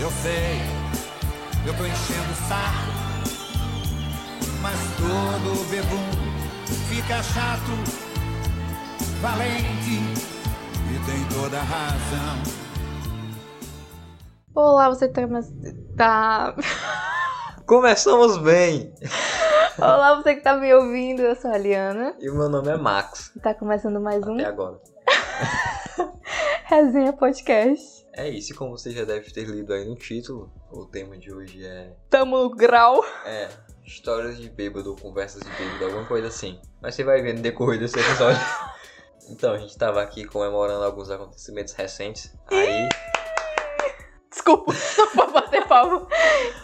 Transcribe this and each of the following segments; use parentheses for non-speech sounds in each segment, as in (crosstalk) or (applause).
Eu sei, eu tô enchendo o saco. Mas todo bebum fica chato, valente e tem toda a razão. Olá, você tá. tá... (laughs) Começamos bem! Olá, você que tá me ouvindo, eu sou a Liana. E o meu nome é Max. Tá começando mais um Até agora. (laughs) Resenha Podcast. É isso, e como você já deve ter lido aí no título, o tema de hoje é. Tamo no grau. É. Histórias de bêbado ou conversas de bêbado, alguma coisa assim. Mas você vai ver no decorrer desse episódio. (laughs) então, a gente tava aqui comemorando alguns acontecimentos recentes. Aí. Desculpa, só pra bater palma.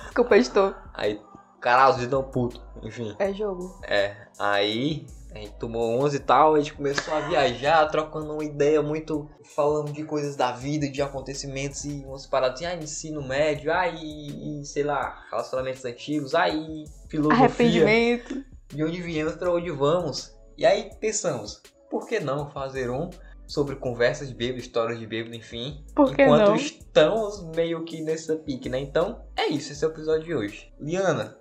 Desculpa, estou. Aí. Caralho, os dedos puto. Enfim. É jogo. É. Aí. A gente tomou 11 e tal, a gente começou a viajar, trocando uma ideia muito. falando de coisas da vida, de acontecimentos e umas paradas assim, ah, ensino médio, aí, sei lá, relacionamentos antigos, aí, filosofia. Arrependimento. De onde viemos para onde vamos. E aí pensamos, por que não fazer um sobre conversas de bêbado, histórias de bêbado, enfim. Por que enquanto não? estamos meio que nessa pique, né? Então, é isso, esse é o episódio de hoje. Liana,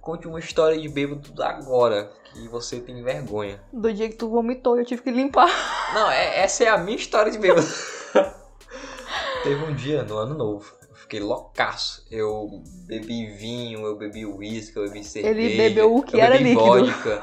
conte uma história de bêbado agora, que você tem vergonha. Do dia que tu vomitou, eu tive que limpar. Não, é- essa é a minha história de bêbado. (laughs) Teve um dia no ano novo. Fiquei loucaço. Eu bebi vinho, eu bebi uísque, eu bebi cerveja. bebeu o que eu era bebi líquido. vodka.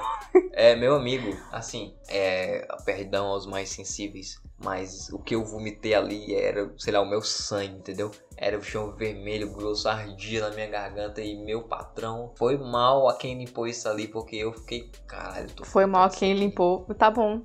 É, meu amigo, assim, é, perdão aos mais sensíveis, mas o que eu vomitei ali era, sei lá, o meu sangue, entendeu? Era o chão vermelho, grosso, ardia na minha garganta e meu patrão foi mal a quem limpou isso ali, porque eu fiquei, caralho, tô Foi mal ficando quem limpou. Tá bom.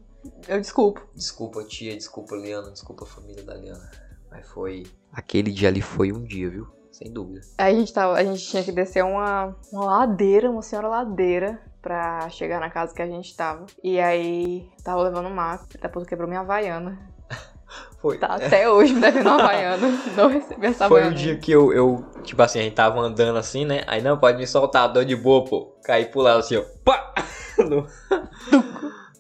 Eu desculpo. Desculpa, tia, desculpa, Liana, desculpa, família da Liana. Mas foi. Aquele dia ali foi um dia, viu? Sem dúvida. Aí a gente, tava, a gente tinha que descer uma, uma ladeira, uma senhora ladeira, pra chegar na casa que a gente tava. E aí, tava levando o Marco, depois quebrou minha Havaiana. (laughs) Foi. Tá até hoje me devendo uma Havaiana. (laughs) Não recebi essa Foi Havaiana. o dia que eu, eu, tipo assim, a gente tava andando assim, né? Aí não, pode me soltar, dor de boa, pô. Caí pro lado assim, ó. Pá! (laughs) No...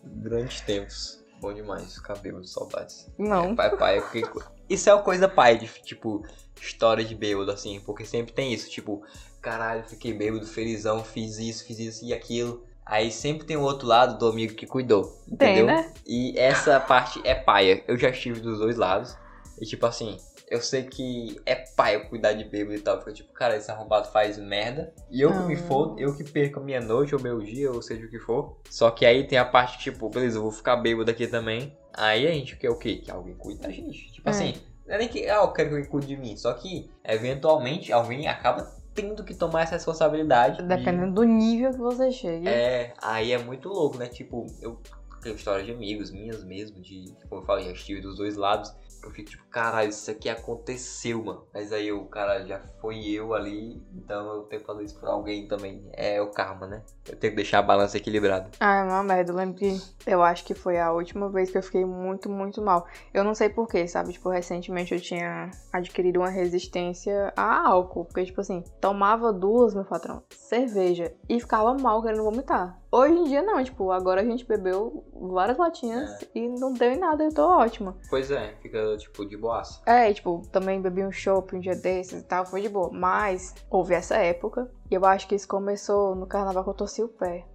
Grandes tempos. Bom demais, cabelo, saudades. Não. Pai, pai, eu fiquei... Isso é uma coisa pai, de, tipo, história de bêbado, assim, porque sempre tem isso, tipo, caralho, fiquei bêbado, felizão, fiz isso, fiz isso e aquilo. Aí sempre tem o outro lado do amigo que cuidou, Tem, entendeu? né? E essa parte é paia. Eu já estive dos dois lados. E tipo assim, eu sei que é paia cuidar de bêbado e tal. Porque tipo, cara, esse arrombado faz merda. E eu que me Ah. fodo, eu que perco a minha noite ou meu dia, ou seja o que for. Só que aí tem a parte, tipo, beleza, eu vou ficar bêbado aqui também. Aí a gente quer o quê? Que alguém cuide da gente. Tipo É. assim, não é nem que, ah, eu quero que alguém cuide de mim. Só que, eventualmente, alguém acaba tendo que tomar essa responsabilidade. de- Dependendo do nível que você chega. é, aí é muito louco, né? Tipo, eu tenho história de amigos minhas mesmo, de, como eu falei, já estive dos dois lados. Eu fico tipo, caralho, isso aqui aconteceu, mano. Mas aí o cara já foi eu ali, então eu tenho que fazer isso por alguém também. É o karma, né? Eu tenho que deixar a balança equilibrada. Ah, é uma merda. Eu lembro que eu acho que foi a última vez que eu fiquei muito, muito mal. Eu não sei porquê, sabe? Tipo, recentemente eu tinha adquirido uma resistência a álcool. Porque, tipo assim, tomava duas, meu patrão, cerveja e ficava mal querendo vomitar. Hoje em dia não, tipo, agora a gente bebeu várias latinhas e não deu em nada, eu tô ótima. Pois é, fica tipo de boaça. É, e, tipo, também bebi um chopp um dia desses e tal, foi de boa. Mas houve essa época e eu acho que isso começou no carnaval que eu torci o pé.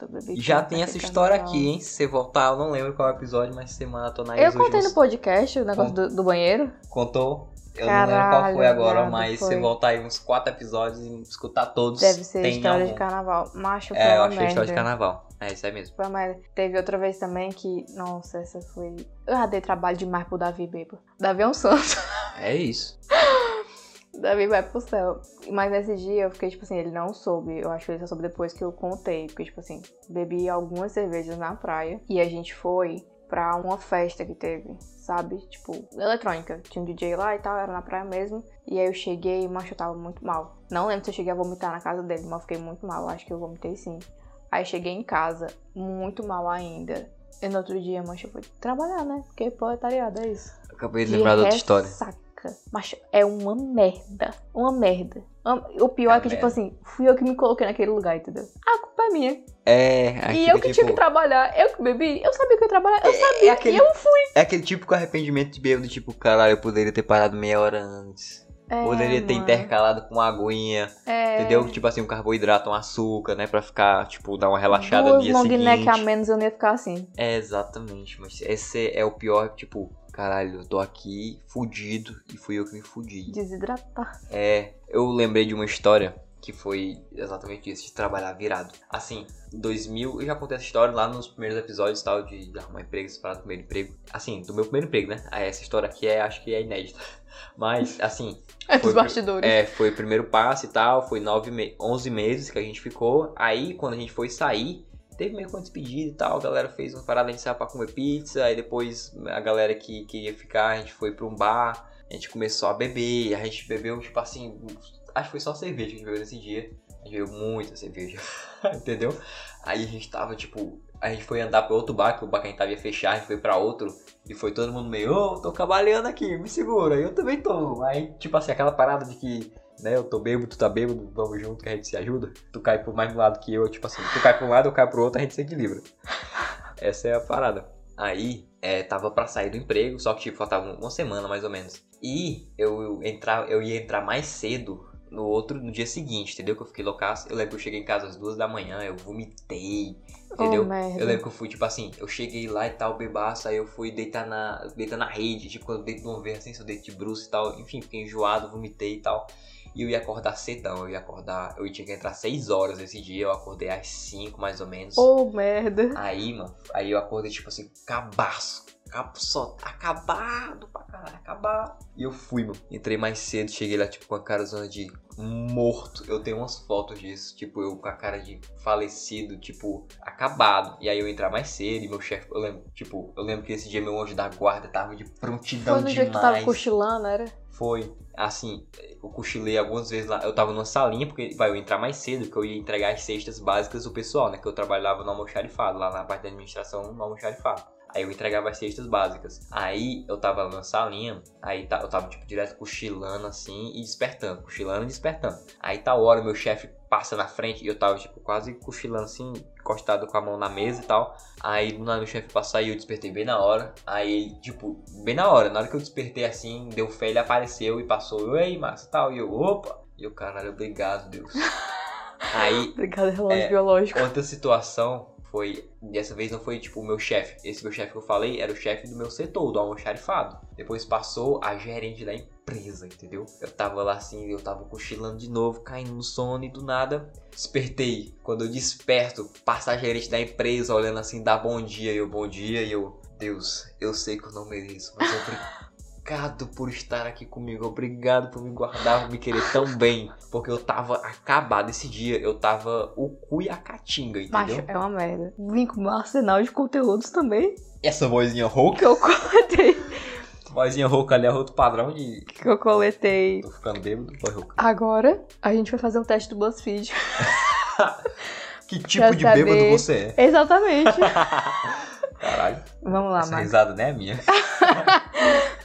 Eu bebi já tem essa história carnaval. aqui, hein? Se você voltar, eu não lembro qual episódio, mas você maratona Eu os contei no podcast o negócio do, do banheiro. Contou? Eu não lembro qual foi Caralho, agora, viado, mas foi. você voltar aí uns quatro episódios e escutar todos. Deve ser tem história algum. de carnaval. Macho, foi É, eu achei história de merda. carnaval. É, isso aí mesmo. Foi uma merda. Teve outra vez também que. Nossa, essa foi. Eu já dei trabalho demais pro Davi bêbado. Davi é um santo. (laughs) É isso. Davi vai pro céu. Mas nesse dia eu fiquei, tipo assim, ele não soube. Eu acho que ele só soube depois que eu contei. Porque, tipo assim, bebi algumas cervejas na praia. E a gente foi pra uma festa que teve, sabe? Tipo, eletrônica. Tinha um DJ lá e tal, era na praia mesmo. E aí eu cheguei e, macho, eu tava muito mal. Não lembro se eu cheguei a vomitar na casa dele, mas eu fiquei muito mal. Acho que eu vomitei sim. Aí cheguei em casa, muito mal ainda. E no outro dia, mancha, eu fui trabalhar, né? Porque proletariado, é isso. Acabei de lembrar da outra história. Saca. Mas é uma merda. Uma merda. O pior É é, que, tipo assim, fui eu que me coloquei naquele lugar, entendeu? A culpa é minha. É, e eu que tipo, tinha que trabalhar. Eu que bebi, eu sabia que eu ia trabalhar, eu É, sabia. é aquele- E eu fui. É aquele típico arrependimento de bêbado, tipo, caralho, eu poderia ter parado meia hora antes. É, poderia ter mano. intercalado com uma aguinha, É. entendeu? Tipo assim, um carboidrato, um açúcar, né? Pra ficar, tipo, dar uma relaxada no Duas dia long seguinte. neck a menos eu não ia ficar assim. É, exatamente. Mas esse é o pior, tipo, caralho, eu tô aqui fudido e fui eu que me fudi. Desidratar. É, eu lembrei de uma história que foi exatamente isso, de trabalhar virado. Assim, 2000, eu já contei essa história lá nos primeiros episódios tal, de, de arrumar emprego, separar do primeiro emprego. Assim, do meu primeiro emprego, né? Ah, essa história aqui é, acho que é inédita. Mas, assim, É dos bastidores. é, foi o primeiro passo e tal, foi nove me 11 meses que a gente ficou. Aí, quando a gente foi sair, teve meio que uma despedida e tal, a galera fez uma parada, a gente saiu pra comer pizza, aí depois a galera que queria ficar, a gente foi pra um bar, a gente começou a beber, a gente bebeu, tipo assim, acho que foi só cerveja que a gente bebeu nesse dia. A gente bebeu muita cerveja, (laughs) entendeu? Aí a gente tava, tipo, a gente foi andar pra outro bar, que o bar que a gente tava ia fechar, a gente foi pra outro, e foi todo mundo meio, ô, tô trabalhando aqui, me segura, eu também tô. Aí, tipo assim, aquela parada de que, né, eu tô bêbado, tu tá bêbado, vamos junto que a gente se ajuda. Tu cai pro mais do lado que eu, tipo assim, tu cai pra um lado, eu caio pro outro, a gente se equilibra. (laughs) Essa é a parada. Aí, é, tava pra sair do emprego, só que tipo, faltava uma semana mais ou menos. E eu, entrar, eu ia entrar mais cedo no outro, no dia seguinte, entendeu? Que eu fiquei loucaço. Eu lembro que eu cheguei em casa às duas da manhã, eu vomitei, entendeu? Oh. Eu lembro que eu fui, tipo assim, eu cheguei lá e tal, bebaço, aí eu fui deitar na, deitar na rede, tipo, quando eu deito numa vez assim, se eu deito de bruxo e tal, enfim, fiquei enjoado, vomitei e tal. E eu ia acordar cedão, eu ia acordar, eu tinha que entrar 6 horas esse dia, eu acordei às 5 mais ou menos. Oh, merda. Aí, mano, aí eu acordei, tipo assim, cabaço. Só acabado pra caralho, acabado. E eu fui, mano. Entrei mais cedo, cheguei lá, tipo, com a cara zona de morto. Eu tenho umas fotos disso, tipo, eu com a cara de falecido, tipo, acabado. E aí eu entrar mais cedo e meu chefe, eu lembro, tipo, eu lembro que esse dia meu anjo da guarda tava de prontidão Foi no dia que tu demais. tava cochilando, era? Foi. Assim, eu cochilei algumas vezes lá. Eu tava numa salinha, porque vai eu entrar mais cedo, que eu ia entregar as cestas básicas do pessoal, né? Que eu trabalhava no almoxarifado, lá na parte da administração no almoxarifado. Aí eu entregava as cestas básicas. Aí eu tava lá na salinha, aí tá- eu tava, tipo, direto cochilando assim e despertando. Cochilando e despertando. Aí tá hora, meu chefe passa na frente e eu tava, tipo, quase cochilando assim, encostado com a mão na mesa e tal. Aí do nada meu chefe passou e eu despertei bem na hora. Aí tipo, bem na hora, na hora que eu despertei assim, deu fé, ele apareceu e passou. Eu, ei, massa e tal. E eu, opa! E eu, caralho, obrigado, Deus. (laughs) Aí Obrigada, relógio É. biológico. Outra situação foi. Dessa vez não foi tipo o meu chefe. Esse meu chefe que eu falei era o chefe do meu setor, do almoxarifado. Depois passou a gerente da empresa, entendeu? Eu tava lá assim, eu tava cochilando de novo, caindo no sono e do nada despertei. Quando eu desperto, passa a gerente da empresa olhando assim, dá bom dia, e eu bom dia, e eu, Deus, eu sei que eu não mereço, mas (laughs) obrigado por estar aqui comigo, obrigado por me guardar, por me querer tão bem. Porque eu tava acabado esse dia, eu tava o cu e a catinga, entendeu? Macho, é uma merda. Vim com um arsenal de conteúdos também. Essa vozinha rouca, Que eu coletei. vozinha rouca ali é outro padrão de. Que eu coletei. Tô ficando bêbado, voz rouca. Agora, a gente vai fazer um teste do BuzzFeed. (laughs) Que Pra tipo de saber- bêbado você é? Exatamente. (laughs) Caralho, Vamos lá, essa Marcos. risada não é minha. (laughs)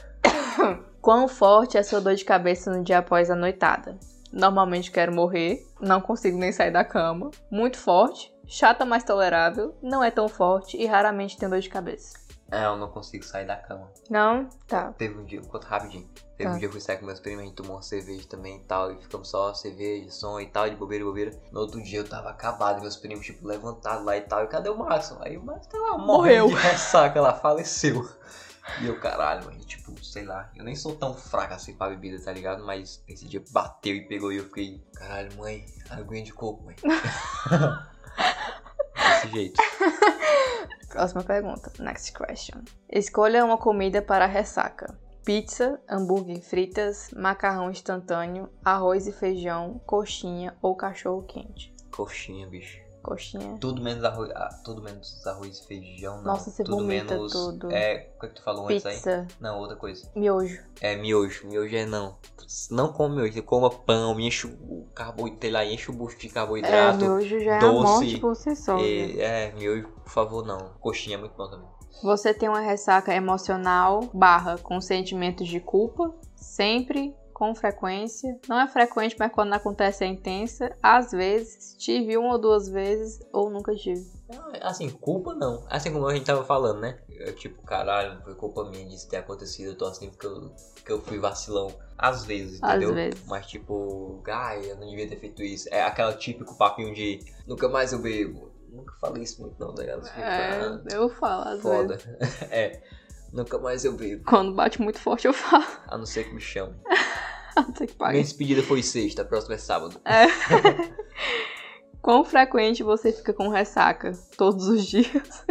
(laughs) Quão forte é a sua dor de cabeça no dia após a noitada? Normalmente quero morrer, não consigo nem sair da cama. Muito forte, chata mais tolerável, não é tão forte e raramente tenho dor de cabeça. É, eu não consigo sair da cama. Não? Tá. Teve um dia, conta rapidinho. Teve Tá. um dia que eu fui sair com meus primos, a gente tomou uma cerveja também e tal, e ficamos só cerveja, som e tal, de bobeira e bobeira. No outro dia eu tava acabado, meus primos, tipo, levantados lá e tal, e cadê o Márcio? Aí o Márcio tava Morreu. morrendo de (laughs) ressaca lá, faleceu. E eu, caralho, mano, tipo, sei lá, eu nem sou tão fraco assim pra bebida, tá ligado? Mas esse dia bateu e pegou e eu fiquei, caralho, mãe, aguinha de coco, mãe. (laughs) Desse jeito. Próxima pergunta. Next question. Escolha uma comida para ressaca. Pizza, hambúrguer fritas, macarrão instantâneo, arroz e feijão, coxinha ou cachorro quente. Coxinha, bicho. Coxinha. Tudo menos arroz, ah, tudo menos arroz e feijão, não. Nossa, você tudo vomita menos, tudo. É, o que, é que tu falou antes aí? Pizza, Não, outra coisa. miojo. É miojo. Miojo é não. Não come miojo, coma pão, enche o carboidrato, lá, enche o bucho de É, carboidrato. miojo já é a doce, morte por si só. E- é, miojo, por favor, não. Coxinha é muito bom também. Você tem uma ressaca emocional barra com sentimentos de culpa, sempre com frequência. Não é frequente, mas quando acontece é intensa. Às vezes, tive uma ou duas vezes, ou nunca tive. Assim, culpa não. Assim como a gente tava falando, né? Eu, tipo, caralho, foi culpa minha disso ter acontecido. Eu tô assim porque eu, porque eu fui vacilão. Às vezes, entendeu? Às vezes. Mas tipo, ai, eu não devia ter feito isso. É aquela típico papinho de nunca mais eu bebo. Nunca falei isso muito não, tá ligado? É, eu falo às foda. vezes. (laughs) é. Nunca mais eu bebo. Quando bate muito forte, eu falo. (laughs) A não ser que me chame. (laughs) Tem que pagar. Minha despedida foi sexta, a próxima é sábado. (laughs) Quão frequente você fica com ressaca? Todos os dias?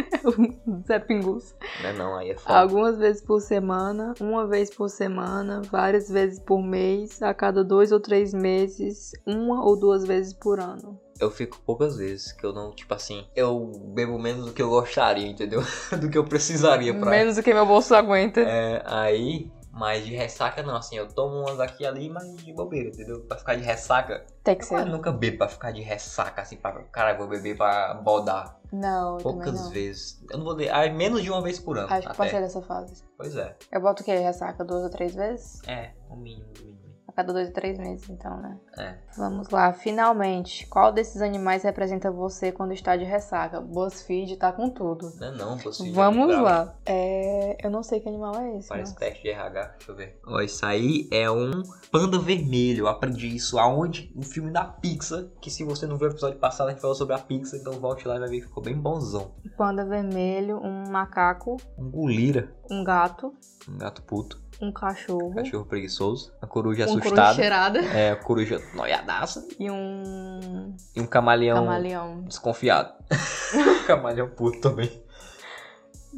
Zé Pingus. Não é não, aí é foda. Algumas vezes por semana, uma vez por semana, várias vezes por mês, a cada dois ou três meses, uma ou duas vezes por ano. Eu fico poucas vezes, que eu não, tipo assim, eu bebo menos do que eu gostaria, entendeu? (laughs) do que eu precisaria pra. Menos do que meu bolso aguenta. É, aí, mas de ressaca não, assim, eu tomo umas aqui e ali, mas de bobeira, entendeu? Pra ficar de ressaca. Tem que Eu ser. nunca bebo pra ficar de ressaca, assim, pra. Cara, eu vou beber pra bodar. Não, eu Poucas não. vezes. Eu não vou ler. Ah, menos de uma vez por ano. Acho que até. passei dessa fase. Pois é. Eu boto o quê? Ressaca duas ou três vezes? É, o mínimo, o mínimo. Cada dois ou três meses, então, né? É. Vamos lá, finalmente. Qual desses animais representa você quando está de ressaca? BuzzFeed tá com tudo. Não é não, você Vamos lá. É... Eu não sei que animal é esse. Parece mas- teste de RH, deixa eu ver. Ó, isso aí é um panda vermelho. Eu aprendi isso aonde? No filme da Pixar. Que se você não viu o episódio passado, a gente falou sobre a Pixar. Então volte lá e vai ver que ficou bem bonzão. Panda vermelho, um macaco, Um gulira. um gato, Um gato puto. Um cachorro, Cachorro preguiçoso. Uma coruja um coruja assustada. cheirada É, a coruja noiadaça. e um E um camaleão, camaleão. desconfiado. (laughs) camaleão puto também.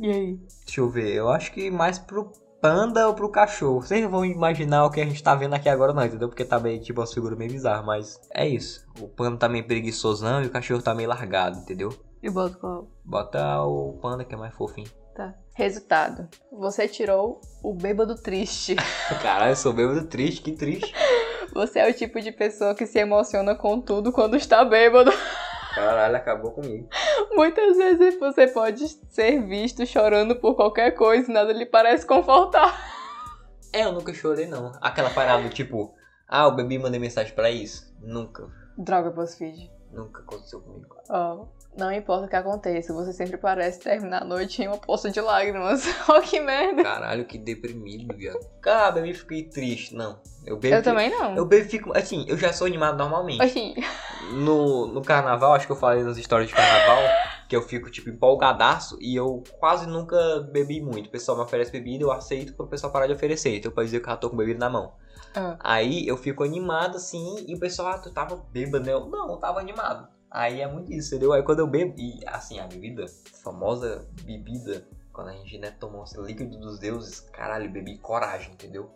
E aí? Deixa eu ver. Eu acho que mais pro panda ou pro cachorro. Vocês não vão imaginar o que a gente tá vendo aqui agora, não, entendeu? Porque tá meio, tipo, uma figura meio bizarra. Mas é isso. O panda tá meio preguiçosão e o cachorro tá meio largado, entendeu? E boto qual? Bota o panda que é mais fofinho. Tá. Resultado. Você tirou o bêbado triste. (laughs) Caralho, eu sou bêbado triste, que triste. Você é o tipo de pessoa que se emociona com tudo quando está bêbado. Caralho, acabou comigo. Muitas vezes você pode ser visto chorando por qualquer coisa e nada lhe parece confortar. É, eu nunca chorei, não. Aquela parada tipo, ah, o bebê mandei mensagem pra isso. Nunca. Droga, BuzzFeed. Nunca aconteceu comigo. Ó, não importa o que aconteça, você sempre parece terminar a noite em uma poça de lágrimas. Ó, (laughs) que merda. Caralho, que deprimido, viado. Cara, bebê, fiquei triste. Não. Eu bebo. Eu também não. Eu bebo fico. Assim, eu já sou animado normalmente. Assim, No, no carnaval, acho que eu falei nas histórias de carnaval, que eu fico, tipo, empolgadaço e eu quase nunca bebi muito. O pessoal me oferece bebida, eu aceito pro pessoal parar de oferecer. Então, pra dizer que eu tô com bebida na mão. Ah. Aí eu fico animado assim, e o pessoal, ah, tu tava bêbado, né? Eu, não, eu tava animado. Aí é muito isso, entendeu? Aí quando eu bebo, e assim, a bebida, a famosa bebida, quando a gente, né, tomou esse líquido dos deuses, caralho, bebi coragem, entendeu?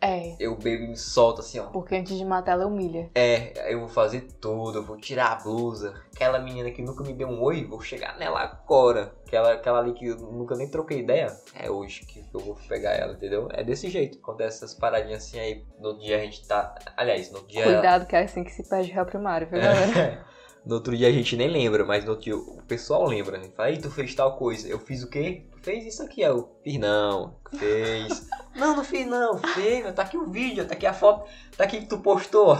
é. Eu bebo e me solto assim, ó. Porque antes de matar ela humilha. É, eu vou fazer tudo, eu vou tirar a blusa. Aquela menina que nunca me deu um oi, vou chegar nela agora. Aquela, aquela ali que eu nunca nem troquei ideia, é hoje que eu vou pegar ela, entendeu? É desse jeito. Acontece essas paradinhas assim aí. No outro dia a gente tá. Aliás, no outro dia. Cuidado que é assim que se perde réu primário, viu, galera? É. (laughs) No outro dia a gente nem lembra, mas no outro dia o pessoal lembra. Né? Fala, tu fez tal coisa. Eu fiz o quê? Tu fez isso aqui. Eu fiz não. Fez. (laughs) não, não fiz não. Fez. Tá aqui o vídeo, tá aqui a foto. Tá aqui que tu postou.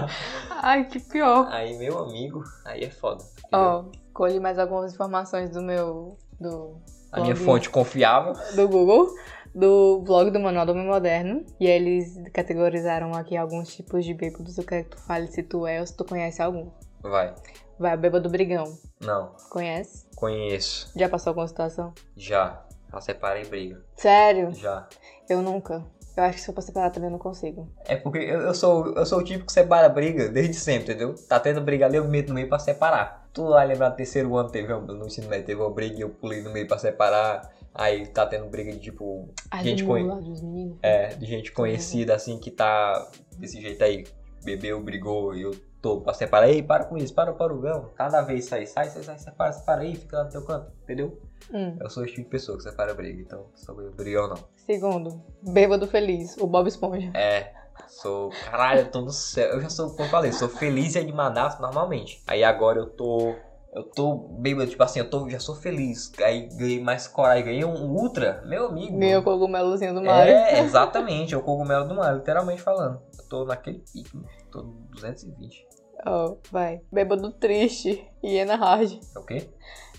(laughs) Ai, que pior. Aí, meu amigo, aí é foda. Ó, colhi mais algumas informações do meu. do. a minha fonte confiável. do Google, do blog do Manual do Homem Moderno. E eles categorizaram aqui alguns tipos de bêbados. Eu quero que tu fale se tu é ou se tu conhece algum. Vai. Vai, o bêbado brigão. Não, Conhece? conheço. Já passou alguma situação? Já. Já separei briga. Sério? Já. Eu nunca. Eu acho que se eu for separar também eu não consigo. É porque eu, eu sou, eu sou o tipo que separa briga desde sempre, entendeu? Tá tendo briga ali, eu me meto no meio pra separar. Tu vai lembrar do terceiro ano, teve uma- no ensino médio, teve uma briga e eu pulei no meio pra separar. Aí tá tendo briga de tipo. Ai, Gente, do conhe- lá dos meninos. É, de gente conhecida assim que tá desse jeito aí. Bebeu, brigou e eu tô pra separar. Ei, para com isso, para, para o gão. Cada vez sai, sai, sai, sai, separa, separa aí, fica lá no teu canto, entendeu? Hum. Eu sou esse tipo de pessoa que separa briga, então sou brigão não. Segundo, bêbado feliz, o Bob Esponja. É, sou. Caralho, eu tô no céu. Eu já sou, como eu falei, sou feliz e animadaço normalmente. Aí agora eu tô Eu tô bêbado, tipo assim, eu tô, já sou feliz. Aí ganhei mais coragem, ganhei um ultra, meu amigo. Meu cogumelozinho do mar. É, (laughs) exatamente, é o cogumelo do mar, literalmente falando. Eu tô naquele pique, tô 220. Oh, vai. Bêbado triste. Hiena hard. É o quê?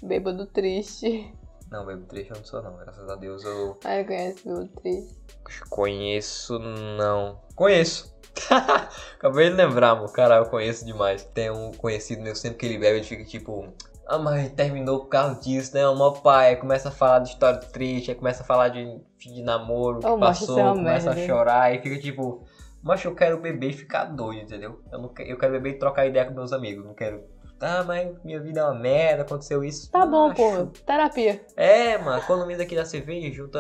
Bêbado triste. Não, bêbado triste eu não sou não, graças a Deus eu Ai, conhece bêbado triste. conheço não. Conheço. (laughs) Acabei de lembrar, meu. Caralho, eu conheço demais. Tem um conhecido meu, sempre que ele bebe, ele fica tipo. Ah, mas terminou por causa disso, né? O meu pai aí começa a falar de história triste, aí começa a falar de fim de namoro que passou, começa merda. a chorar, aí fica tipo, mas eu quero beber e ficar doido, entendeu? Eu, não, que- eu quero beber e trocar ideia com meus amigos, não quero. Ah, mas minha vida é uma merda, aconteceu isso. Tá bom, porra. Terapia. É, mano, economiza aqui da cerveja, junta.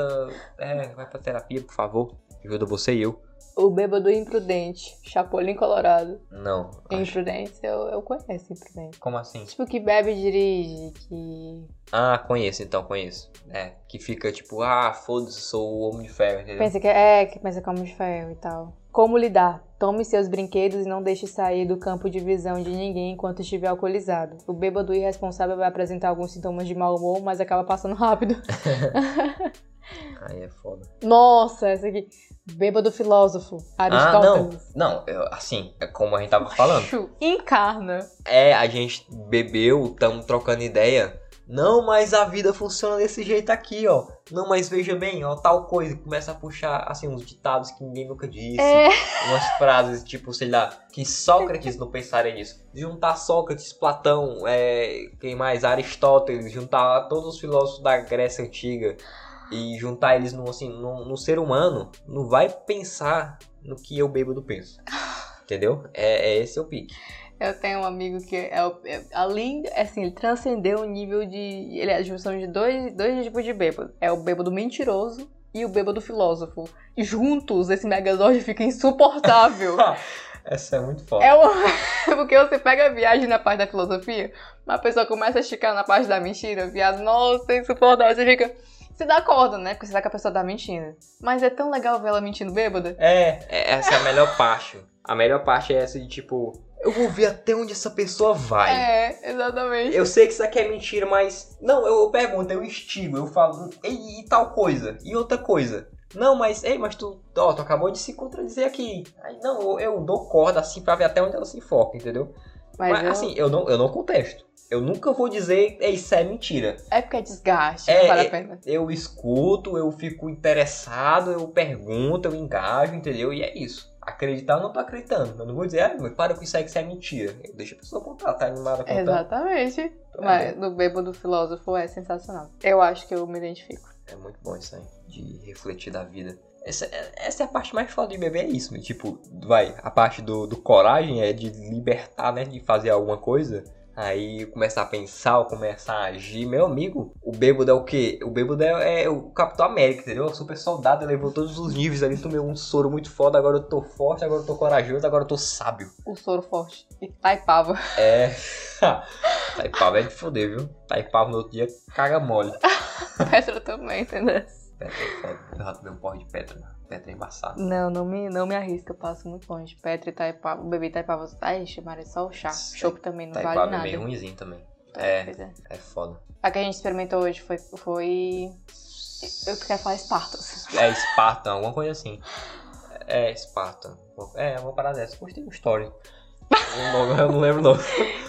É, vai pra terapia, por favor. Ajuda você e eu. O bêbado imprudente. Chapolin colorado. Não. acho- Imprudente, eu, eu conheço imprudente. Como assim? Tipo, que bebe e dirige, que... Ah, conheço então, conheço. É, que fica tipo, ah, foda-se, sou o homem de ferro, entendeu? Pensa que é, que pensa como de ferro e tal. Como lidar? Tome seus brinquedos e não deixe sair do campo de visão de ninguém enquanto estiver alcoolizado. O bêbado irresponsável vai apresentar alguns sintomas de mau humor, mas acaba passando rápido. (laughs) Aí é foda. Nossa, essa aqui. Bêbado filósofo. Ah, não. Aristóteles. Não, eu- assim, é como a gente tava falando. Encarna. É, a gente bebeu, tamo trocando ideia. Não, mas a vida funciona desse jeito aqui, ó. Não, mas veja bem, ó, tal coisa. Começa a puxar, assim, uns ditados que ninguém nunca disse. É. Umas frases, tipo, sei lá, que Sócrates não pensaria nisso. Juntar Sócrates, Platão, é, quem mais? Aristóteles, juntar todos os filósofos da Grécia Antiga e juntar eles no, assim, no, no ser humano, não vai pensar no que eu bêbado penso. Entendeu? É, é esse o pique. Eu tenho um amigo que é, o- é além, assim, ele transcendeu o nível de. Ele é a junção de dois, dois tipos de bêbado. É o bêbado mentiroso e o bêbado filósofo. E juntos, esse megazord fica insuportável. (laughs) Essa é muito foda. é uma... (laughs) Porque você pega a viagem na parte da filosofia, mas a pessoa começa a esticar na parte da mentira, viado, nossa, é insuportável. Você fica. Você dá corda, né? Porque você sabe que a pessoa tá mentindo. Mas é tão legal ver ela mentindo bêbada. É, é, essa é a melhor parte. A melhor parte é essa de tipo, eu vou ver até onde essa pessoa vai. É, exatamente. Eu sei que isso aqui é mentira, mas. Não, eu, eu pergunto, eu instigo, eu falo, e, e tal coisa, e outra coisa. Não, mas, ei, mas tu, ó, tu acabou de se contradizer aqui. Aí, não, eu, eu dou corda assim pra ver até onde ela se enfoca, entendeu? Mas, Mas, eu- assim, eu não, eu não contesto. Eu nunca vou dizer, "Ei, isso é mentira. é porque é desgaste, É, não vale a pena. Eu escuto, eu fico interessado, eu pergunto, eu engajo, entendeu? E é isso. Acreditar, eu não tô acreditando. Eu não vou dizer, ah, para com isso aí que isso é mentira. Eu deixo a pessoa contar, tá animada a contar. Exatamente. Então, Mas no bêbado filósofo é sensacional. Eu acho que eu me identifico. É muito bom isso aí, de refletir da vida. Essa, essa é a parte mais foda de beber, é isso, né? Tipo, vai, a parte do, do coragem é de libertar, né? De fazer alguma coisa. Aí começar a pensar, começar a agir. Meu amigo, o bêbado é o quê? O bêbado é, é o Capitão América, entendeu? O super soldado, levou todos os níveis ali, tomei um soro muito foda, agora eu tô forte, agora eu tô corajoso, agora eu tô sábio. O soro forte. E taipava. É. (laughs) Taipava é de foder, viu? Taipava no outro dia, caga mole. (laughs) Petra também, entendeu? Petra é foda. Eu já tomei um porre de Petra? Petra é embaçado. Não, não me, não me arrisca. Eu passo muito longe. Petra e taipava. O bebê taipava. Ai, chamaram só o chá. Chopp também não Taipava vale é nada. meio ruimzinho também. Tá, é. é. É foda. A que a gente experimentou hoje foi. foi... Eu quero falar Espartas. É Spartan, alguma coisa assim. É Spartan. É, uma parada dessa. Gostei do story. Eu não lembro o nome.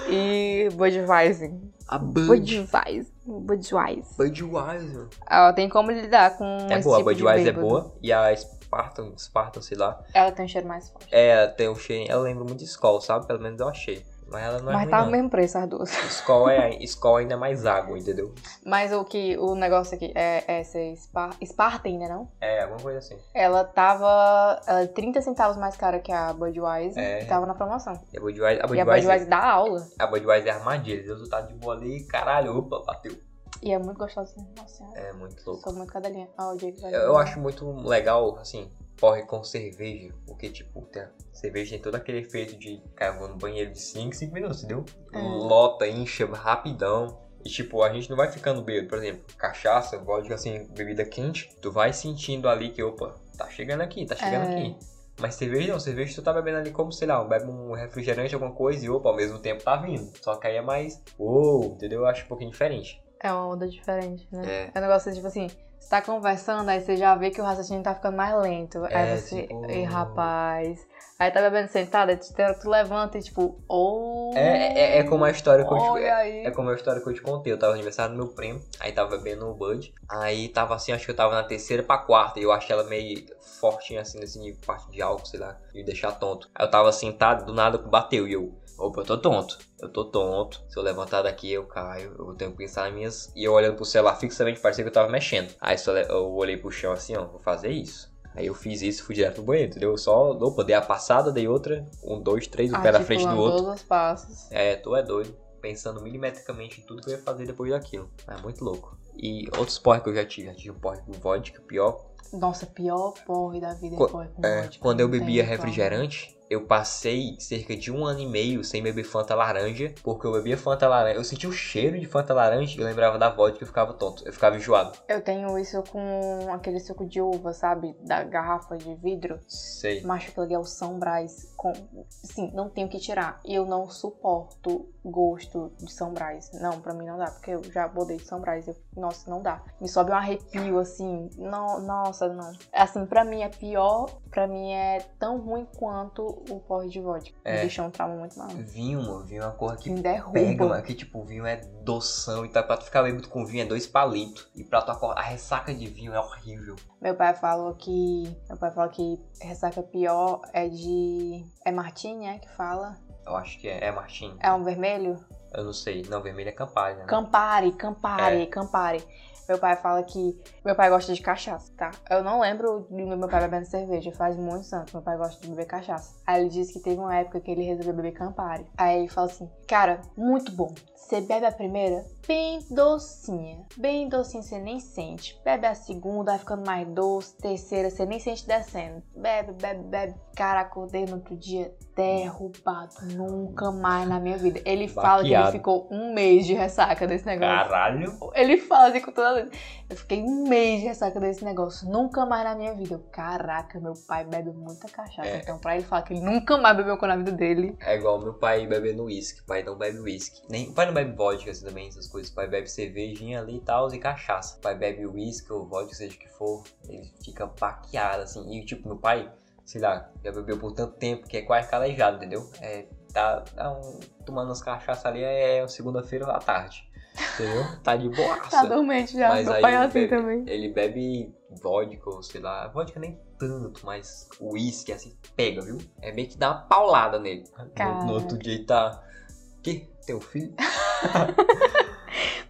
E Budweiser. A Bud. Budweiser. Budweiser. Budweiser. Ela tem como lidar com É esse boa, a tipo de Budweiser é boa. E a Spartan, Spartan, sei lá. Ela tem um cheiro mais forte. É, tem um cheiro. Ela lembra muito de Skol, sabe? Pelo menos eu achei. Mas ela não é Mas ruim, tá não. o mesmo preço as duas. Skol, é, Skol ainda é mais água, entendeu? Mas o que o negócio aqui é essa Spar Spartan, né não? É, alguma coisa assim. Ela tava ela é 30 centavos mais cara que a Budweiser É. e tava na promoção. E a Budweiser, a E a Budweiser, Budweiser dá aula. a Budweiser é armadilha. Deus tá de boa ali, caralho, opa, bateu. E é muito gostosa. Nossa senhora. É muito louco. Sou muito cadelinha. Ó, o Jake vai Eu, eu acho muito legal, assim, porre com cerveja. Porque, tipo, tem, a cerveja tem todo aquele efeito de vou no banheiro de 5, 5 minutos, entendeu? É. Lota, incha rapidão. E, tipo, a gente não vai ficando bêbado. Por exemplo, cachaça, vodka, assim, bebida quente. Tu vai sentindo ali que, opa, tá chegando aqui, tá chegando É. aqui. Mas cerveja não, cerveja tu tá bebendo ali como, sei lá, bebe um refrigerante, alguma coisa, e opa, ao mesmo tempo tá vindo. Só que aí é mais, uou, entendeu? Eu acho um pouquinho diferente. É uma onda diferente, né? É. É um negócio tipo assim, você tá conversando, aí você já vê que o raciocínio tá ficando mais lento. É, aí você, tipo- ei, rapaz. Aí tá bebendo sentado, aí tu, levanta e tipo, oh. É, é, é como a história que eu te, é, aí. é como a história que eu te contei. Eu tava no aniversário do meu primo, aí tava bebendo o Bud. Aí tava assim, acho que eu tava na terceira pra quarta. E eu achei ela meio fortinha assim, nesse nível, parte de álcool, sei lá, me deixar tonto. Aí eu tava sentado, do nada bateu e eu. Opa, eu tô tonto. Eu tô tonto. Se eu levantar daqui, eu caio. Eu tenho que pensar nas minhas. E eu olhando pro celular fixamente, parecia que eu tava mexendo. Aí só eu olhei pro chão assim, ó, vou fazer isso. Aí eu fiz isso e fui direto pro banheiro, entendeu? Eu Só, opa, dei a passada, dei outra. Um, dois, três, um pé na frente do outro. todos os passos. É, tu é doido. Pensando milimetricamente em tudo que eu ia fazer depois daquilo. É muito louco. E outros porre que eu já tive. Já tive um porre com vodka, pior. Nossa, pior porre da vida Qu- é porre com É, vodka, quando eu bebia refrigerante, eu passei cerca de um ano e meio sem beber Fanta laranja. Porque eu bebia Fanta laranja. Eu sentia o cheiro de Fanta laranja e eu lembrava da vodka e eu ficava tonto. Eu ficava enjoado. Eu tenho isso com aquele suco de uva, sabe? Da garrafa de vidro. Sei. Macho, aquilo ali é o São Brás. Com... Sim, não tenho que tirar. E eu não suporto gosto de São Brás. Não, pra mim não dá, porque eu já bodei de São Brás. Eu... Nossa, não dá. Me sobe um arrepio, assim. Não, nossa, não. Assim, pra mim é pior. Pra mim é tão ruim quanto o porre de vodka. É. Deixou um trauma muito mal. Vinho, mano. Vinho é uma cor que derruba. pega, mano. Que tipo, vinho é doção e tá, pra tu ficar bêbado com vinho é dois palitos. E pra tu acordar, a ressaca de vinho é horrível. Meu pai falou que. Meu pai falou que ressaca pior é de. É Martini, é? Que fala? Eu acho que é, é Martim. É um vermelho? Eu não sei. Não, vermelho é Campari, né? Campari, Campari, É. Campari. Meu pai fala que. Meu pai gosta de cachaça, tá? Eu não lembro do meu pai bebendo cerveja, faz muitos anos. Meu pai gosta de beber cachaça. Aí ele disse que teve uma época que ele resolveu beber Campari. Aí ele fala assim: Cara, muito bom. Você bebe a primeira, bem docinha. Bem docinha, você nem sente. Bebe a segunda, vai ficando mais doce. Terceira, você nem sente descendo. Bebe, bebe, bebe. Cara, acordei no outro dia derrubado. Nunca mais na minha vida. Ele fala que ele ficou um mês de ressaca desse negócio. Caralho. Ele fala assim com toda vez. Eu fiquei um mês de ressaca desse negócio. Nunca mais na minha vida. Eu, caraca, meu pai bebe muita cachaça. É. Então, pra ele falar que ele nunca mais bebeu com na vida dele. É igual meu pai bebendo uísque. O pai não bebe uísque. Nem, o pai não bebe vodka assim também, essas coisas. O pai bebe cervejinha ali e tal, e cachaça. O pai bebe uísque ou vodka, seja o que for. Ele fica baqueado, assim. E tipo, meu pai, sei lá, já bebeu por tanto tempo que é quase calejado, entendeu? É, tá, tá um, tomando umas cachaças ali é segunda-feira à tarde. Entendeu? (laughs) Tá de boaça. Tá dormente já. Mas meu pai é assim bebe, também. Ele bebe vodka, ou sei lá. Vodka nem tanto, mas o uísque assim pega, viu? É meio que dá uma paulada nele. No, no outro dia ele tá. Que? Teu filho? (laughs)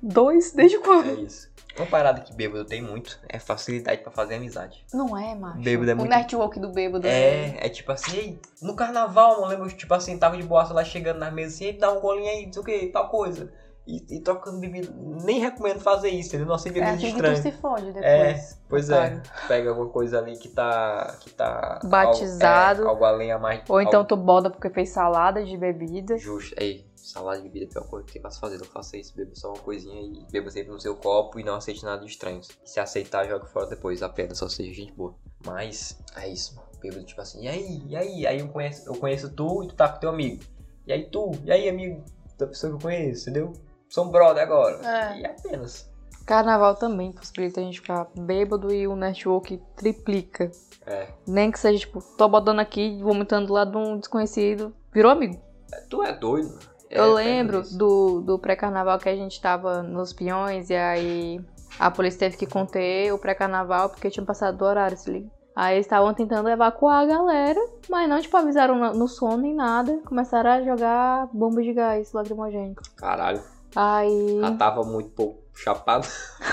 Dois? Desde É quando? isso. Uma parada que bêbado tem muito é facilidade pra fazer amizade. Não é, macho. Bêbado é muito- O network do bêbado É, é tipo assim, ei, no carnaval, eu lembro, tipo assim, tava de boaça lá chegando nas mesas assim, dá um golinho aí, não sei o que, tal coisa. E, e trocando bebida. Nem recomendo fazer isso, entendeu? Não aceito É bebida assim que tu se fode depois. É, pois otário. é. Pega alguma coisa ali que tá. que tá. Batizado. Algo, é, algo além a mais. Ou então algo tu bota porque fez salada de bebida. Justo. Ei, salada de bebida é a pior coisa que tem pra se fazer. Não faça isso. Beba só uma coisinha e beba sempre no seu copo e não aceite nada de estranhos. Se aceitar, joga fora depois. Apenas só seja gente boa. Mas, é isso, mano. Bêbado, tipo assim, e aí, e aí? Aí eu conheço, eu conheço tu e tu tá com teu amigo. E aí tu, e aí, amigo da pessoa que eu conheço, entendeu? Sou um brother agora. É. E apenas. Carnaval também possibilita a gente ficar bêbado e o network triplica. É. Nem que seja, tipo, tô botando aqui, vomitando do lado de um desconhecido. Virou amigo. Tu é doido, mano. É, Eu pega lembro do, do pré-carnaval que a gente tava nos peões e aí a polícia teve que conter o pré-carnaval porque tinham passado do horário, se liga. Aí eles estavam tentando evacuar a galera, mas não, tipo, avisaram no, no som nem nada. Começaram a jogar bomba de gás lacrimogênico. Caralho. Aí. Já tava muito pouco chapado.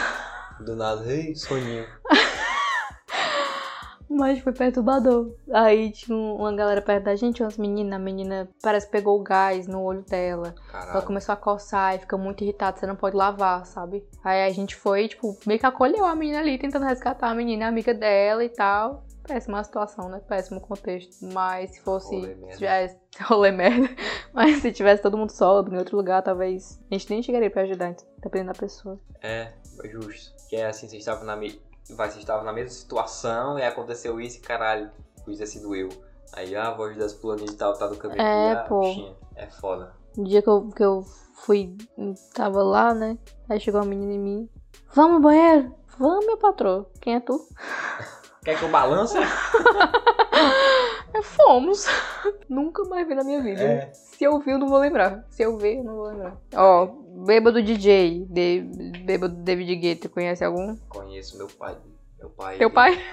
(laughs) Do nada, ei, soninho. (laughs) Mas foi perturbador. Aí tinha um- uma galera perto da gente, umas meninas. A menina parece que pegou o gás no olho dela. Ela Caralho. começou a coçar e fica muito irritada, você não pode lavar, sabe? Aí a gente foi, tipo, meio que acolheu a menina ali, tentando resgatar a menina, a amiga dela e tal. Péssima situação, né? Péssimo contexto. Mas se fosse. Rolê merda. Se tivesse. (laughs) Rolê merda. Mas se tivesse todo mundo sóbrio em outro lugar, talvez. A gente nem chegaria pra ajudar, dependendo da pessoa. É, justo. Que é assim, vocês estavam na. Vai, vocês estavam na mesma situação e aconteceu isso e caralho, podia ter sido eu. Aí ah, a voz das planas e tal, tá no caminho. É, ah, pô. bichinha, É foda. No dia que eu, que eu fui, tava lá, né? Aí chegou uma menina em mim. Vamos banheiro? Vamos, meu patrão. Quem é tu? (laughs) Quer que eu balance? (laughs) É, fomos. (laughs) Nunca mais vi na minha vida. É. Se eu vi, eu não vou lembrar. Se eu ver, eu não vou lembrar. Ó, Bêbado DJ. De, bêbado David Guetta. Conhece algum? Conheço meu pai. Meu pai. Teu ele- pai?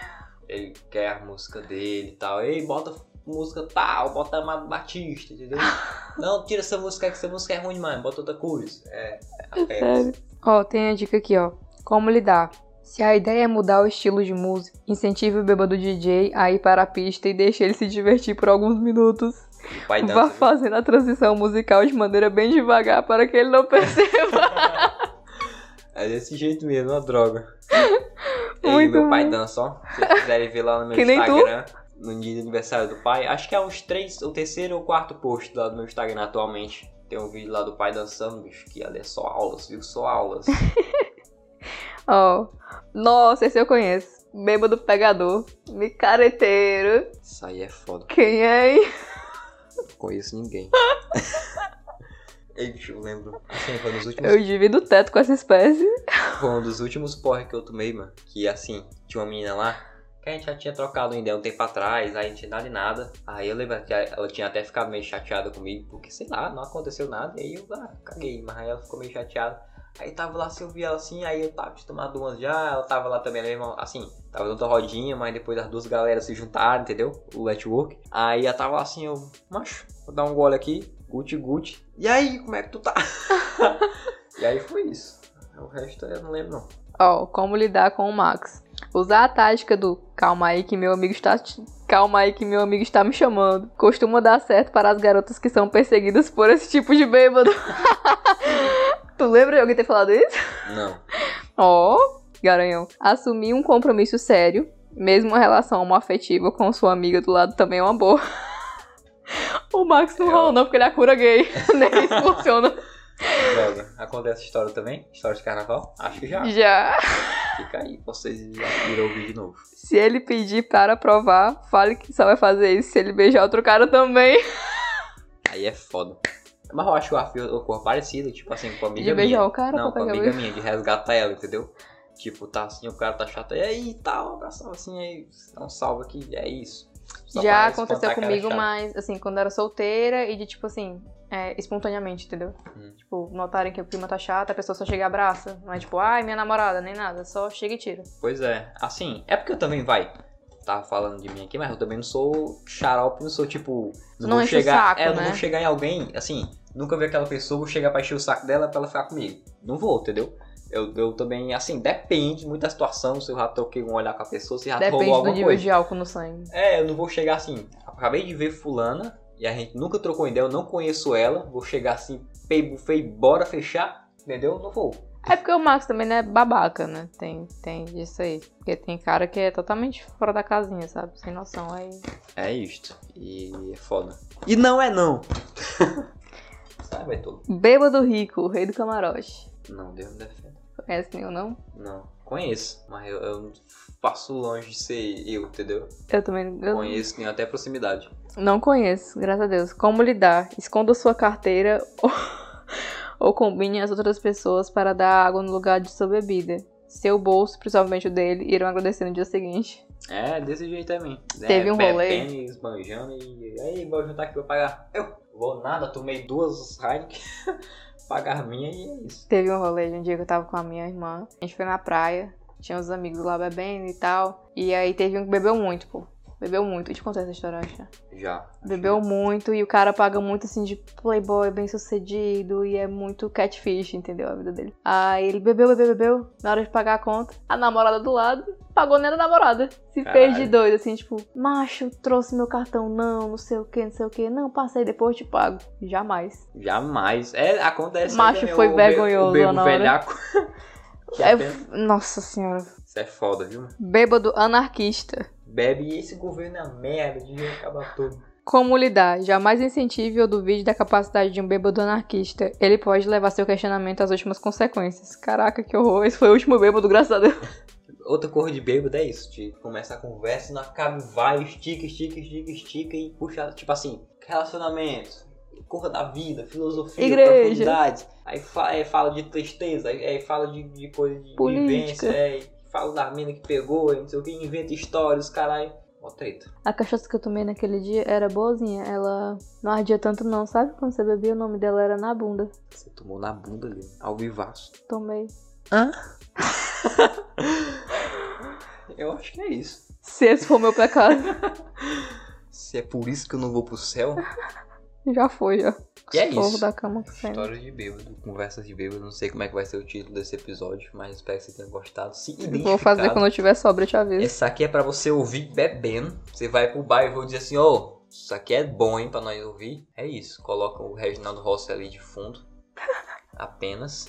Ele quer a música dele e tal. Ei, bota música tal, bota Amado Batista, entendeu? (laughs) Não, tira essa música que essa música é ruim demais, bota outra coisa. É. é Sério. Ó, tem a dica aqui, ó. Como lidar? Se a ideia é mudar o estilo de música, incentive o bêbado DJ a ir para a pista e deixe ele se divertir por alguns minutos. Vá viu? fazendo a transição musical de maneira bem devagar para que ele não perceba. (laughs) É desse jeito mesmo, uma droga. Muito meu pai dança, ó. Se vocês quiserem ver lá no meu Que nem tu. Instagram, no dia de aniversário do pai, acho que é uns três, o terceiro ou quarto post lá do meu Instagram atualmente. Tem um vídeo lá do pai dançando, bicho, que ali é só aulas, viu? Só aulas. (laughs) Ó. Nossa, esse eu conheço. Bêbado pegador. Micareteiro. Isso aí é foda. Quem é, hein? Não conheço ninguém. (laughs) Ei, bicho, eu lembro. Assim, foi nos últimos Eu divido o teto com essa espécie. Foi um dos últimos porre que eu tomei, mano. Que assim, tinha uma menina lá que a gente já tinha trocado ideia um tempo atrás, aí não tinha nada de nada. Aí eu lembro que ela tinha até ficado meio chateada comigo, porque sei lá, não aconteceu nada. E aí eu ah, caguei, mas aí ela ficou meio chateada. Aí tava lá, se eu vi ela assim, aí eu tava acostumado umas já, ela tava lá também, mesmo, assim, tava dando rodinha, mas depois as duas galera se juntaram, entendeu? O network. Aí ela tava lá assim, eu, macho, vou dar um gole aqui, guti guti. E aí, como é que tu tá? (laughs) e aí foi isso. O resto eu não lembro não. Ó, como lidar com o Max. Usar a tática do calma aí que meu amigo está. Calma aí que meu amigo está me chamando. Costuma dar certo para as garotas que são perseguidas por esse tipo de bêbado. (laughs) tu lembra de alguém ter falado isso? Não. (laughs) Ó, garanhão. Assumir um compromisso sério, mesmo uma relação homoafetiva com sua amiga do lado também é uma boa. (laughs) o Max não É, rola não, porque ele é cura gay. (laughs) Nem isso funciona. Droga. Acontece história também? História de carnaval? Acho que já. Já. Fica aí, vocês já viram ouvir de novo. Se ele pedir para provar, fale que só vai fazer isso se ele beijar outro cara também. Aí é foda. Mas eu acho que o afio ocorre parecido, tipo assim, com a amiga De beijar minha. o cara Não, com a amiga minha, de resgatar ela, entendeu? Tipo, tá assim, o cara tá chato, e aí, tal, abração assim, aí, dá um salve aqui, é isso. Só Já aconteceu comigo, mas assim, quando eu era solteira e de tipo assim, é, espontaneamente, entendeu? Hum. Tipo, notarem que o clima tá chato, a pessoa só chega e abraça. Não é tipo, ai, minha namorada, nem nada, só chega e tira. Pois é, assim, é porque eu também, vai, tava falando de mim aqui, mas eu também não sou xarope, não sou tipo. Não vou enche o chegar, saco, é, eu não né? vou chegar em alguém, assim, nunca vi aquela pessoa, vou chegar pra encher o saco dela pra ela ficar comigo. Não vou, entendeu? Eu, eu também, assim, depende muito da situação, se eu já troquei um olhar com a pessoa, se já Depende rolou do alguma nível coisa. de álcool no sangue. É, eu não vou chegar assim, acabei de ver fulana, e a gente nunca trocou ideia, eu não conheço ela, vou chegar assim, pei, bufei, bora fechar, entendeu? Não vou. É porque o Max também não é babaca, né? Tem, tem disso aí. Porque tem cara que é totalmente fora da casinha, sabe? Sem noção. Aí. É isto. E é foda. E não é não. (laughs) Sai, vai todo. Bêbado rico, o rei do camarote. Não, Deus me defenda. Conhece nenhum, não? Não. Conheço, mas eu, eu passo longe de ser eu, entendeu? Eu também. Eu Conheço, tenho até proximidade. não conheço, graças a Deus. Como lidar? Esconda sua carteira ou, (laughs) ou combine as outras pessoas para dar água no lugar de sua bebida. Seu bolso, principalmente o dele, irão agradecer no dia seguinte. É, desse jeito também. Teve é, um rolê. bebendo, esbanjando e. Aí, vou juntar aqui pra pagar. Eu vou nada, tomei duas Heineken, (laughs) pagar minha e é isso. Teve um rolê de um dia que eu tava com a minha irmã. A gente foi na praia, tinha uns amigos lá bebendo e tal. E aí teve um que bebeu muito, pô. Bebeu muito. Eu te contei essa história, acho. né? Já. Bebeu muito e o cara paga muito assim de playboy bem sucedido e é muito catfish, entendeu? A vida dele. Aí ele bebeu, bebeu, bebeu. Na hora de pagar a conta, a namorada do lado pagou nem a namorada. Se fez de doido, assim, tipo, macho, trouxe meu cartão, não, não sei o que, não sei o que. Não, passei, depois eu te pago. Jamais. Jamais. É, acontece. Macho foi o be- vergonhoso O bebo na hora. velhaco. (laughs) Que É, nossa senhora. Isso é foda, viu? Bêbado anarquista. Bebe e esse governo é uma merda, devia acabar tudo. Como lidar? Jamais incentive ou duvide da capacidade de um bêbado anarquista. Ele pode levar seu questionamento às últimas consequências. Caraca, que horror. Esse foi o último bêbado, graças a Deus. (laughs) outra cor de bêbado é isso. De começa a conversa e não acaba, vai, estica, estica, estica, estica e puxa, tipo assim, relacionamento, cor da vida, filosofia, Igreja. profundidade. Aí fa- aí fala de tristeza, aí, aí fala de, de coisa de Política. vivência, aí fala da mina que pegou, não sei o que, inventa histórias, caralho. Mó treta. A cachaça que eu tomei naquele dia era boazinha. Ela não ardia tanto não, sabe? Quando você bebia, o nome dela era na bunda. Você tomou na bunda ali, ao vivaço. Tomei. (laughs) Eu acho que é isso. Se esse for meu pecado, (laughs) Se é por isso que eu não vou pro céu, (laughs) já foi, já. E é isso. da cama que. Histórias de bêbado, conversas de bêbado. Não sei como é que vai ser o título desse episódio, mas espero que você tenha gostado. Se Vou fazer quando eu tiver sobra, eu te aviso. Esse aqui é pra você ouvir bebendo. Você vai pro bar e vou dizer assim, ô, isso aqui é bom, hein, pra nós ouvir. É isso. Coloca o Reginaldo Rossi ali de fundo. (laughs) Apenas.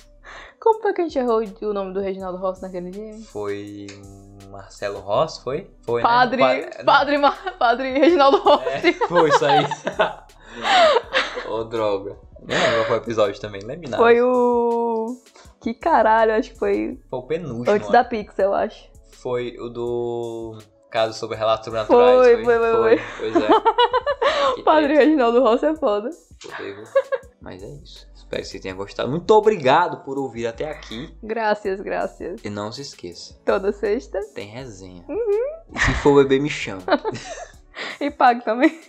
Como foi que a gente errou o nome do Reginaldo Rossi naquele dia? Foi Marcelo Rossi, foi? Foi, Padre, né? Pa- padre, Ma- padre Reginaldo Rossi. É, foi isso aí. (laughs) Ô, droga. Nem lembro qual foi o episódio também, não lembro nada. Foi o... Que caralho, acho que foi Foi o penúltimo. antes da Pix, eu acho. Foi o do caso sobre relatos sobrenaturais. Foi, foi, foi, Pois é. (laughs) Que Padre treta. Reginaldo Rossi é foda. Fodeu. Mas é isso. Espero que você tenha gostado. Muito obrigado por ouvir até aqui. Graças, graças. E não se esqueça, Toda sexta. tem resenha. Uhum. E se for beber, me chama. (laughs) E pague também.